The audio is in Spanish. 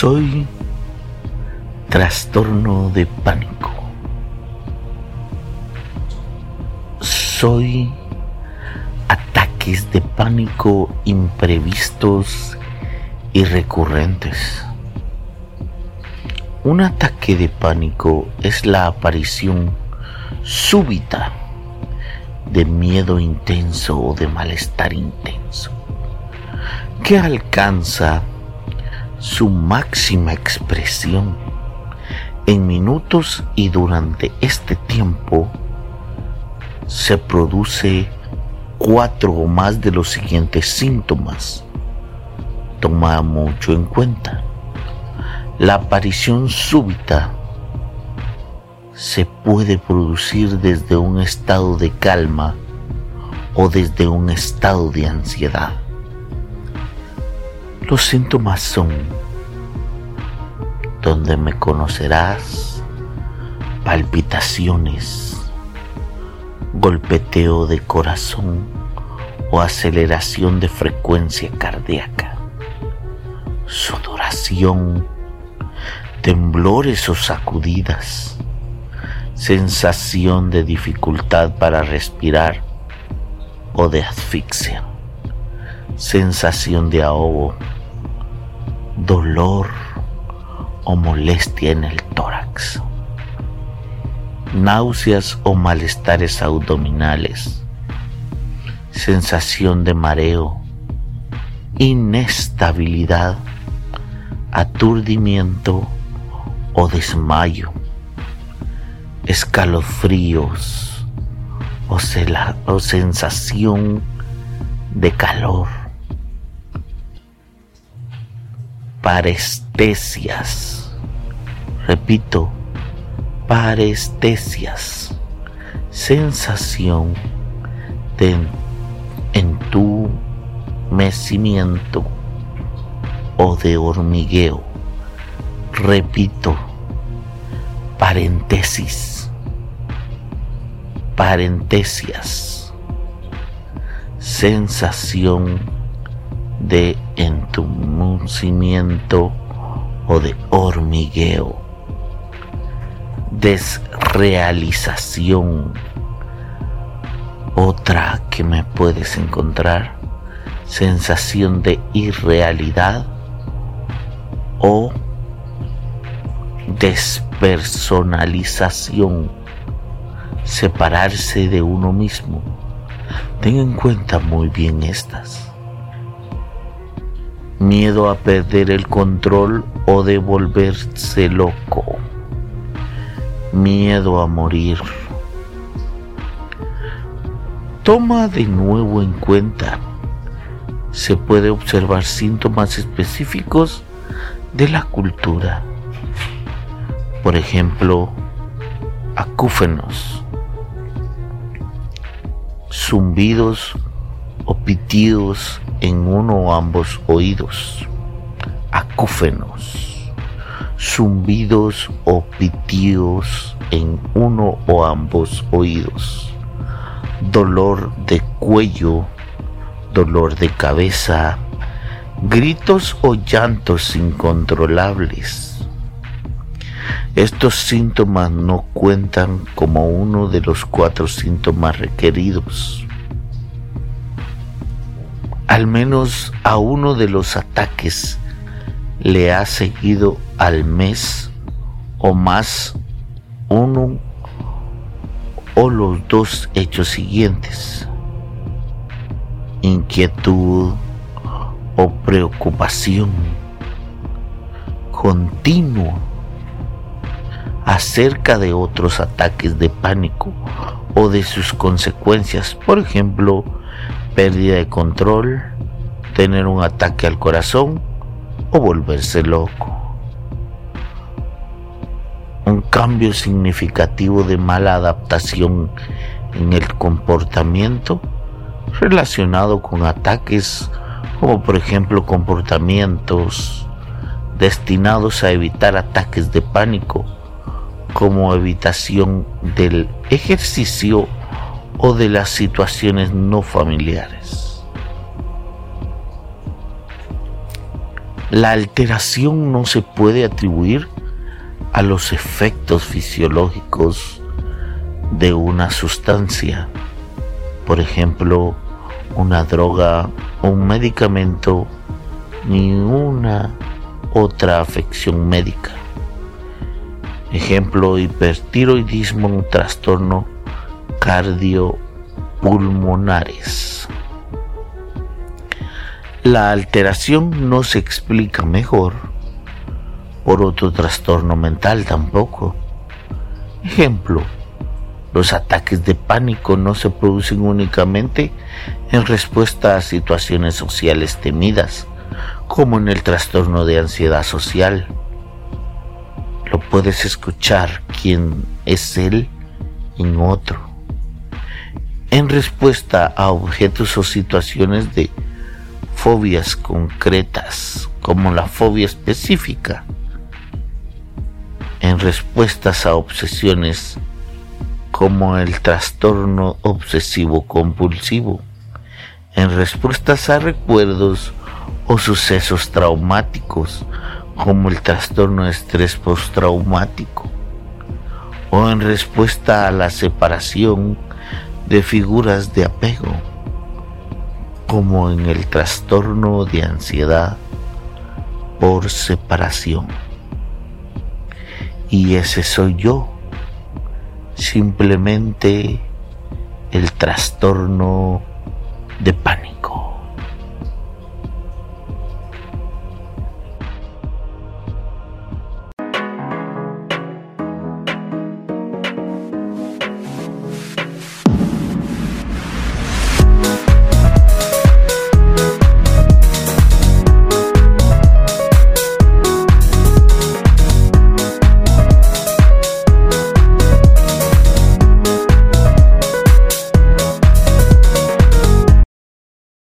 Soy trastorno de pánico. Soy ataques de pánico imprevistos y recurrentes. Un ataque de pánico es la aparición súbita de miedo intenso o de malestar intenso que alcanza su máxima expresión en minutos y durante este tiempo se produce cuatro o más de los siguientes síntomas. Toma mucho en cuenta. La aparición súbita se puede producir desde un estado de calma o desde un estado de ansiedad. Los síntomas son donde me conocerás, palpitaciones, golpeteo de corazón o aceleración de frecuencia cardíaca, sudoración, temblores o sacudidas, sensación de dificultad para respirar o de asfixia, sensación de ahogo, dolor o molestia en el tórax, náuseas o malestares abdominales, sensación de mareo, inestabilidad, aturdimiento o desmayo, escalofríos o, sensación de calor parestesias. Repito, parestesias. Sensación de entumecimiento o de hormigueo. Repito, paréntesis. Parentesias. Sensación de entumecimiento o de hormigueo, desrealización. Otra que me puedes encontrar, sensación de irrealidad o despersonalización, separarse de uno mismo. Ten en cuenta muy bien estas miedo a perder el control o de volverse loco, miedo a morir. Toma de nuevo en cuenta, se puede observar síntomas específicos de la cultura. Por ejemplo, acúfenos, zumbidos o pitidos en uno o ambos oídos, acúfenos, zumbidos o pitidos en uno o ambos oídos, dolor de cuello, dolor de cabeza, gritos o llantos incontrolables. Estos síntomas no cuentan como uno de los cuatro síntomas requeridos al menos a uno de los ataques le ha seguido al mes o más uno o los dos hechos siguientes. Inquietud o preocupación continua acerca de otros ataques de pánico o de sus consecuencias, por ejemplo, pérdida de control, tener un ataque al corazón o volverse loco. Un cambio significativo de mala adaptación en el comportamiento relacionado con ataques como por ejemplo comportamientos destinados a evitar ataques de pánico como evitación del ejercicio o de las situaciones no familiares. La alteración no se puede atribuir a los efectos fisiológicos de una sustancia, por ejemplo, una droga o un medicamento, ni una otra afección médica. Ejemplo, hipertiroidismo, un trastorno cardiopulmonares. La alteración no se explica mejor por otro trastorno mental tampoco. Ejemplo, los ataques de pánico no se producen únicamente en respuesta a situaciones sociales temidas, como en el trastorno de ansiedad social. Lo puedes escuchar quién es él en otro. En respuesta a objetos o situaciones de fobias concretas, como la fobia específica. En respuestas a obsesiones como el trastorno obsesivo compulsivo, en respuestas a recuerdos o sucesos traumáticos como el trastorno de estrés postraumático, o en respuesta a la separación de figuras de apego, como en el trastorno de ansiedad por separación. Y ese soy yo simplemente el trastorno de pánico.